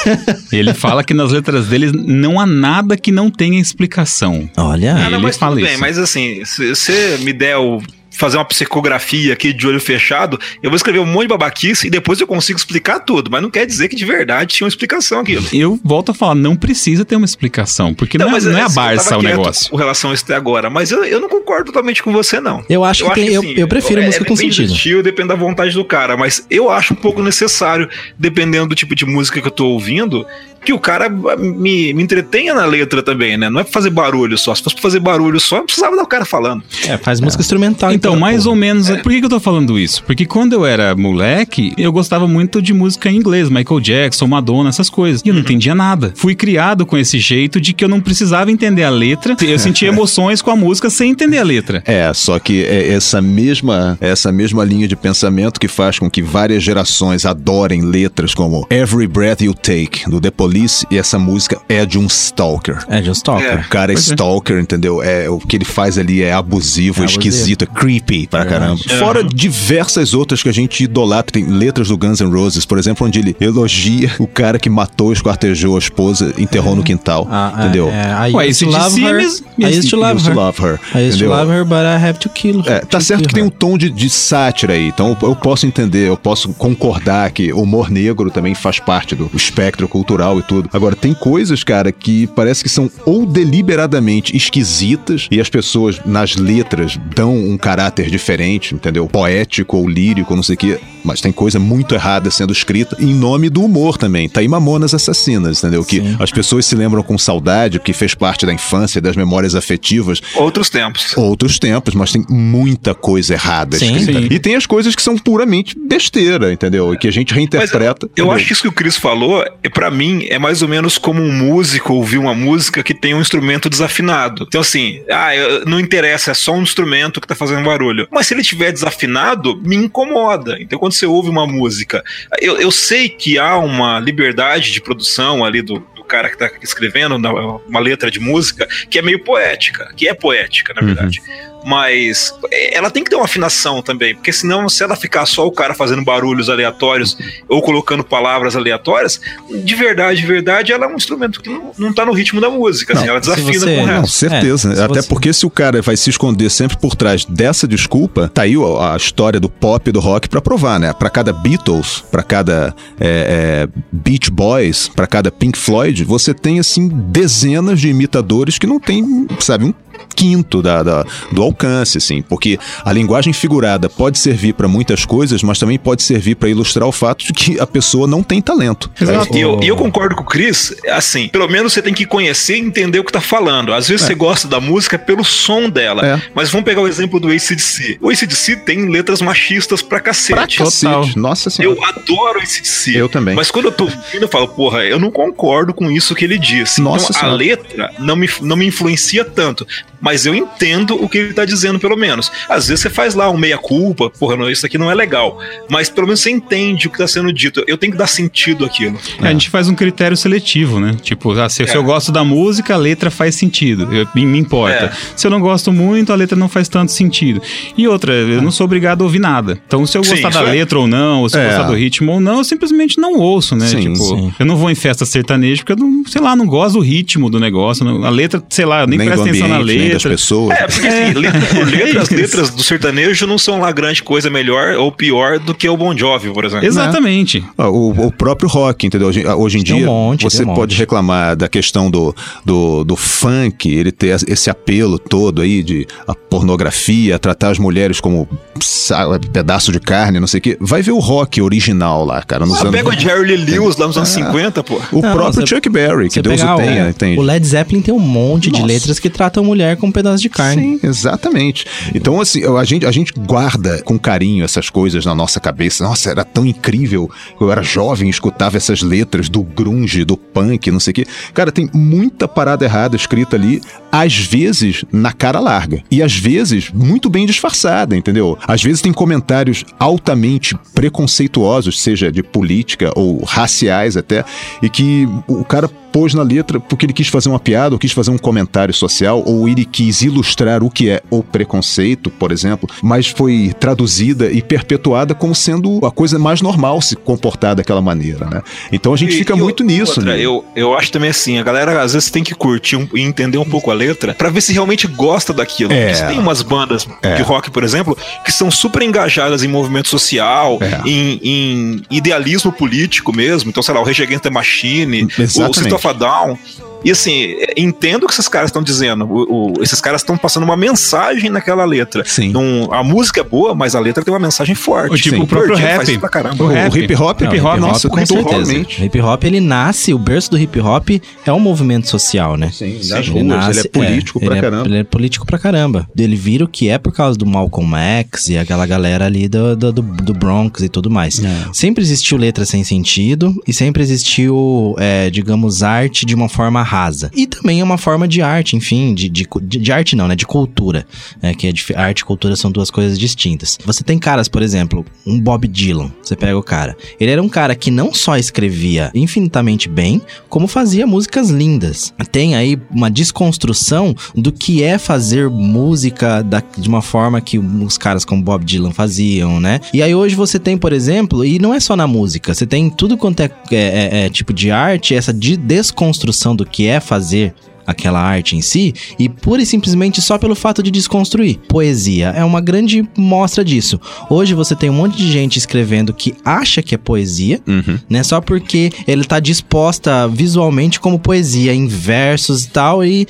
Speaker 3: Ele fala que nas letras dele não há nada que não tenha explicação.
Speaker 2: Olha.
Speaker 5: Ah, não,
Speaker 3: Ele
Speaker 5: mas
Speaker 3: fala
Speaker 5: bem,
Speaker 3: isso.
Speaker 5: mas assim, se você me der o fazer uma psicografia aqui de olho fechado, eu vou escrever um monte de babaquice e depois eu consigo explicar tudo, mas não quer dizer que de verdade tinha uma explicação aquilo.
Speaker 3: Eu volto a falar, não precisa ter uma explicação, porque não, é, não é a
Speaker 5: assim, eu
Speaker 3: Barça o negócio.
Speaker 5: Com relação a isso até agora, mas eu, eu não concordo totalmente com você, não.
Speaker 2: Eu acho que tem- eu- eu prefiro música com
Speaker 5: depende
Speaker 2: sentido.
Speaker 5: do estilo, depende da vontade do cara, mas eu acho um pouco necessário, dependendo do tipo de música que eu tô ouvindo, que o cara me, me entretenha na letra também, né? Não é pra fazer barulho só. Se fosse pra fazer barulho só, não precisava dar o cara falando.
Speaker 2: É, faz música instrumental.
Speaker 3: Então, mais
Speaker 2: porra.
Speaker 3: ou menos. Por que, que eu tô falando isso? Porque quando eu era moleque, eu gostava muito de música em inglês, Michael Jackson, Madonna, essas coisas. E eu não entendia nada. Fui criado com esse jeito de que eu não precisava entender a letra. Eu sentia emoções com a música sem entender a letra.
Speaker 6: É, só que é essa mesma, essa mesma linha de pensamento que faz com que várias gerações adorem letras como Every Breath You Take, do The Police, e essa música é de um stalker.
Speaker 2: É, de um stalker.
Speaker 6: O cara é
Speaker 3: Pois é.
Speaker 6: stalker, entendeu? É, o que ele faz ali é abusivo,
Speaker 2: É
Speaker 6: esquisito, é creepy pra caramba.
Speaker 2: Verdade.
Speaker 6: Fora diversas outras que a gente idolatra. Tem letras do Guns N' Roses, por exemplo, onde ele elogia o cara que matou, esquartejou a esposa, enterrou no quintal.
Speaker 2: Ah, é,
Speaker 6: entendeu?
Speaker 2: É, I
Speaker 3: Ué,
Speaker 2: used to love her. I used to love her. I used to love her, but I have to kill her.
Speaker 6: É, tá
Speaker 2: to
Speaker 6: certo que tem um tom de, de sátira aí, então eu, eu posso entender, eu posso concordar que o humor negro também faz parte do espectro cultural e tudo. Agora, tem coisas, cara, que parece que são ou deliberadamente esquisitas e as pessoas nas letras dão um caráter diferente, entendeu? Poético ou lírico, não sei o quê, mas tem coisa muito errada sendo escrita em nome do humor também. Tá aí Mamonas Assassinas, entendeu? Que as pessoas se lembram com saudade, que fez parte da infância, das memórias afetivas,
Speaker 5: Outros tempos.
Speaker 6: outros tempos, mas tem muita coisa errada
Speaker 2: Sim.
Speaker 6: escrita.
Speaker 3: Sim.
Speaker 6: E tem as coisas que são puramente besteira, entendeu? E que a gente
Speaker 5: Mas
Speaker 6: reinterpreta.
Speaker 5: eu
Speaker 6: entendeu?
Speaker 5: acho que isso que o Chris falou, é, para mim, é mais ou menos como um músico ouvir uma música que tem um instrumento desafinado. Então, assim, ah, eu- não interessa, é só um instrumento que tá fazendo barulho. Mas se ele estiver desafinado, me incomoda. Então, quando você ouve uma música, eu, eu sei que há uma liberdade de produção ali do. do cara que tá escrevendo uma letra de música que é meio poética, que é poética, na verdade. Mas é, ela tem que ter uma afinação também, porque senão, se ela ficar só o cara fazendo barulhos aleatórios ou colocando palavras aleatórias, de verdade, de verdade, ela é um instrumento que não, não tá no ritmo da música, assim, ela
Speaker 2: se
Speaker 5: desafina
Speaker 2: você-
Speaker 5: com o
Speaker 6: Não,
Speaker 5: resto.
Speaker 6: certeza.
Speaker 2: É,
Speaker 6: Até
Speaker 2: você-
Speaker 6: porque se o cara vai se esconder sempre por trás dessa desculpa, tá aí a, a história do pop e do rock pra provar, né? Pra cada Beatles, pra cada é, é, Beach Boys, pra cada Pink Floyd, você tem assim dezenas de imitadores que não tem, sabe, um quinto da, da- do alcance, assim, porque a linguagem figurada pode servir pra muitas coisas, mas também pode servir pra ilustrar o fato de que a pessoa não tem talento.
Speaker 5: E eu, e eu concordo com o Chris, assim, pelo menos você tem que conhecer e entender o que tá falando. Às vezes você gosta da música pelo som dela.
Speaker 6: É.
Speaker 5: Mas vamos pegar o exemplo do ACDC. O ACDC tem letras machistas pra cacete.
Speaker 6: Pra cacete. Nossa senhora.
Speaker 5: Eu adoro esse DC.
Speaker 6: Eu também.
Speaker 5: Mas quando eu tô ouvindo, eu falo, porra, eu não concordo com isso que ele disse.
Speaker 6: Nossa
Speaker 5: então a
Speaker 6: Senhora.
Speaker 5: letra não me, não me influencia tanto. Mas eu entendo o que ele tá dizendo, pelo menos. Às vezes você faz lá um meia-culpa, porra, não, isso aqui não é legal. Mas pelo menos você entende o que tá sendo dito. Eu tenho que dar sentido àquilo.
Speaker 3: A gente faz um critério seletivo, né? Tipo, ah, se, se
Speaker 5: É.
Speaker 3: eu gosto da música, a letra faz sentido. Eu- me, me importa.
Speaker 5: É.
Speaker 3: Se eu não gosto muito, a letra não faz tanto sentido. E outra, eu não sou obrigado a ouvir nada. Então, se eu
Speaker 5: Sim,
Speaker 3: gostar da
Speaker 5: isso é.
Speaker 3: letra ou não, ou se eu
Speaker 6: É.
Speaker 3: gostar do ritmo ou não, eu simplesmente não ouço, né?
Speaker 6: Sim,
Speaker 3: tipo,
Speaker 2: sim.
Speaker 3: eu não vou em festa sertaneja porque eu não, sei lá, não gosto do ritmo do negócio. não- a letra, sei lá, eu nem,
Speaker 6: nem
Speaker 3: presto atenção na
Speaker 6: ambiente, nem das
Speaker 3: letra.
Speaker 6: pessoas.
Speaker 5: É, porque assim, letra por letra, as
Speaker 3: É
Speaker 5: letras do sertanejo não são lá grande coisa melhor ou pior do que o Bon Jovi, por exemplo.
Speaker 3: Exatamente.
Speaker 6: Ah, O, o próprio rock, entendeu? Hoje, hoje em
Speaker 2: Tem um
Speaker 6: dia,
Speaker 2: monte,
Speaker 6: você
Speaker 2: um
Speaker 6: pode
Speaker 2: monte.
Speaker 6: reclamar da questão do, do, do funk, ele ter esse apelo todo aí de a pornografia, tratar as mulheres como pedaço de carne, não sei o quê. Vai ver o rock original lá, cara. Nos
Speaker 5: Ah,
Speaker 6: anos...
Speaker 5: pega o Jerry Lee Lewis lá nos anos 50, pô.
Speaker 6: O
Speaker 2: Não,
Speaker 6: próprio
Speaker 2: você-
Speaker 6: Chuck Berry, que Deus o tenha, entende?
Speaker 2: o Led Zeppelin tem um monte de
Speaker 6: Nossa.
Speaker 2: letras que tratam mulher com um pedaço de carne.
Speaker 6: Sim, exatamente. Então, assim, a gente, a gente guarda com carinho essas coisas na nossa cabeça. Nossa, era tão incrível. Eu era jovem, escutava essas letras do grunge, do punk, não sei o quê. Cara, tem muita parada errada escrita ali, às vezes na cara larga. E às vezes muito bem disfarçada, entendeu? Às vezes tem comentários altamente preconceituosos, seja de política ou raciais até, e que o cara pôs na letra porque ele quis fazer uma piada, ou quis fazer um comentário social, ou ele quis ilustrar o que é o preconceito, por exemplo, mas foi traduzida e perpetuada como sendo a coisa mais normal se comportar daquela maneira, né? Então a gente
Speaker 5: E-
Speaker 6: fica
Speaker 5: e
Speaker 6: muito nisso,
Speaker 5: outra,
Speaker 6: né?
Speaker 5: Eu, eu acho também assim, a galera às vezes tem que curtir um- e entender um pouco a letra pra ver se realmente gosta daquilo.
Speaker 6: É.
Speaker 5: Porque tem umas bandas
Speaker 6: É.
Speaker 5: de rock, por exemplo, que são super engajadas em movimento social,
Speaker 6: É.
Speaker 5: em, em idealismo político mesmo. Então, sei lá, o Rage Against the Machine, o
Speaker 6: Exatamente.
Speaker 5: System of a Down. E assim, entendo o que esses caras estão dizendo. O- o- esses caras estão passando uma mensagem naquela letra.
Speaker 6: Sim.
Speaker 5: Não- a música é boa, mas a letra tem uma mensagem forte.
Speaker 3: O tipo,
Speaker 5: Sim.
Speaker 3: o próprio
Speaker 5: faz
Speaker 3: rap.
Speaker 5: isso pra caramba.
Speaker 3: O
Speaker 6: O
Speaker 3: rap.
Speaker 6: hip hop,
Speaker 2: Não,
Speaker 6: hip hop,
Speaker 2: hip hop,
Speaker 6: nossa,
Speaker 2: com certeza.
Speaker 6: totalmente.
Speaker 2: O hip hop, ele nasce, o berço do hip hop é um movimento social, né?
Speaker 6: Sim,
Speaker 2: Ele
Speaker 6: nas ruas, ele é político
Speaker 2: ele
Speaker 6: pra
Speaker 2: é-
Speaker 6: caramba.
Speaker 2: ele é político pra caramba. Ele vira o que é por causa do Malcolm X e aquela galera ali do, do, do- do Bronx e tudo mais.
Speaker 6: É.
Speaker 2: Sempre existiu letra sem sentido e sempre existiu, é, digamos, arte de uma forma rasa. E também é uma forma de arte, enfim, de, de, de- de arte não, né? De cultura. É, que é dif- arte e cultura são duas coisas distintas. Você tem caras, por exemplo, um Bob Dylan. Você pega o cara. Ele era um cara que não só escrevia infinitamente bem, como fazia músicas lindas. Tem aí uma desconstrução do que é fazer música da- de uma forma que os caras como Bob Dylan faziam, né? E aí hoje você tem, por exemplo, e não é só na música, você tem tudo quanto é, é- é- é tipo de arte, essa de desconstrução do que é fazer aquela arte em si, e pura e simplesmente só pelo fato de desconstruir. Poesia é uma grande mostra disso. Hoje você tem um monte de gente escrevendo que acha que é poesia,
Speaker 6: Uhum.
Speaker 2: né? Só porque ele tá disposta visualmente como poesia, em versos e tal, e,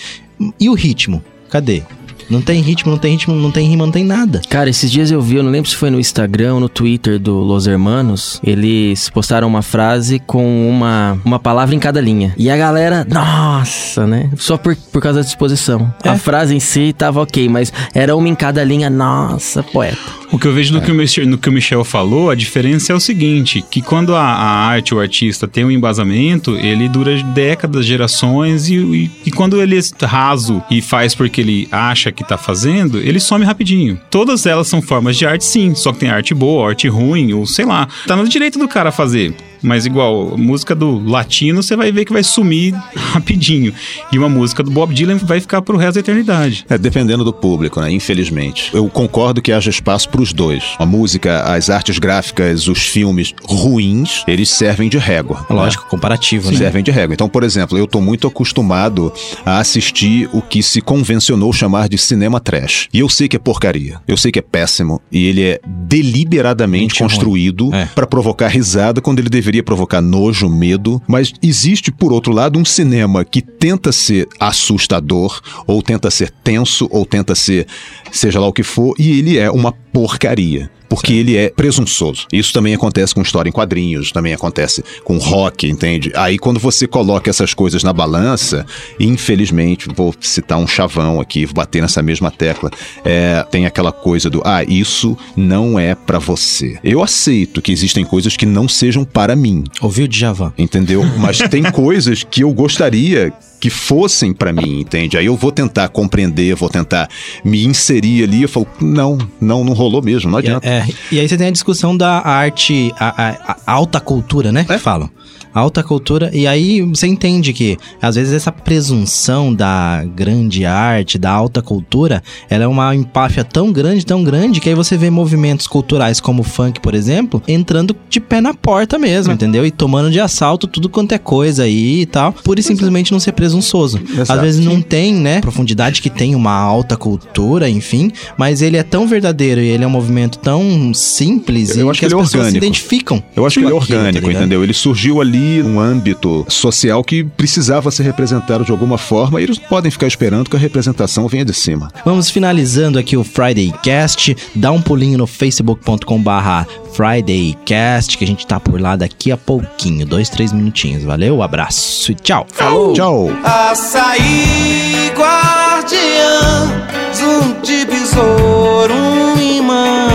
Speaker 2: e o ritmo? Cadê? Não tem ritmo, não tem ritmo, não tem rima, não tem nada.
Speaker 4: Cara, esses dias eu vi, eu não lembro se foi no Instagram ou no Twitter do Los Hermanos, eles postaram uma frase com uma, uma palavra em cada linha. E a galera, nossa, né? Só por, por causa da disposição.
Speaker 2: É.
Speaker 4: A frase em si tava ok, mas era uma em cada linha, nossa, poeta.
Speaker 3: O que eu vejo no, que o Michel, no que o Michel falou, a diferença é o seguinte: que quando a, a arte, o artista tem um embasamento, ele dura décadas, gerações, e, e, e quando ele é raso e faz porque ele acha que tá fazendo, ele some rapidinho. Todas elas são formas de arte, sim, só que tem arte boa, arte ruim, ou sei lá. Tá no direito do cara fazer. Mas igual, música do latino, você vai ver que vai sumir rapidinho. E uma música do Bob Dylan vai ficar pro resto da eternidade.
Speaker 6: É, dependendo do público, né? Infelizmente. Eu concordo que haja espaço para os dois. A música, as artes gráficas, os filmes ruins, eles servem de régua. né?
Speaker 2: Lógico, comparativo, né?
Speaker 6: Servem de régua. Então, por exemplo, eu tô muito acostumado a assistir o que se convencionou chamar de cinema trash. E eu sei que é porcaria. Eu sei que é péssimo. E ele é deliberadamente
Speaker 2: Gente ruim.
Speaker 6: construído
Speaker 2: É.
Speaker 6: pra provocar risada quando ele deveria provocar nojo, medo. Mas existe, por outro lado, um cinema que tenta ser assustador, ou tenta ser tenso, ou tenta ser seja lá o que for, e ele é uma porcaria. Porque ele é presunçoso. Isso também acontece com história em quadrinhos, também acontece com rock, entende? Aí quando você coloca essas coisas na balança, infelizmente, vou citar um chavão aqui, vou bater nessa mesma tecla, é, tem aquela coisa do, ah, isso não é pra você. Eu aceito que existem coisas que não sejam para mim,
Speaker 2: Ouviu Djavan?
Speaker 6: entendeu? Mas tem coisas que eu gostaria que fossem pra mim, entende? Aí eu vou tentar compreender, vou tentar me inserir ali, eu falo, não, não, não rolou mesmo, não
Speaker 2: E,
Speaker 6: adianta.
Speaker 2: é, e aí você tem a discussão da arte, a, a- a alta cultura, né? Que falam. Alta cultura, e aí você entende que, às vezes, essa presunção da grande arte, da alta cultura, ela é uma empáfia tão grande, tão grande, que aí você vê movimentos culturais como o funk, por exemplo, entrando de pé na porta mesmo, entendeu? E tomando de assalto tudo quanto é coisa aí e tal, por e simplesmente não ser presunçoso. Às
Speaker 6: Exato.
Speaker 2: vezes não tem, né, profundidade que tem uma alta cultura, enfim, mas ele é tão verdadeiro e ele é um movimento tão simples
Speaker 6: Eu
Speaker 2: e
Speaker 6: acho
Speaker 2: que,
Speaker 6: que
Speaker 2: as
Speaker 6: é
Speaker 2: pessoas se
Speaker 6: orgânico.
Speaker 2: identificam.
Speaker 6: Eu acho que ele é
Speaker 2: com aquilo,
Speaker 6: orgânico,
Speaker 2: tá
Speaker 6: entendeu? Ele surgiu ali num âmbito social que precisava ser representado de alguma forma e eles não podem ficar esperando que a representação venha de cima.
Speaker 2: Vamos finalizando aqui o Friday Cast. Dá um pulinho no facebook.com barra FridayCast, que a gente tá por lá daqui a pouquinho. Dois, três minutinhos. Valeu, abraço e tchau.
Speaker 4: Falou!
Speaker 6: Tchau!
Speaker 7: Açaí, guardiã, zoom de besouro, um imã,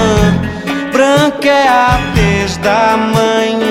Speaker 7: branca é a tez da manhã.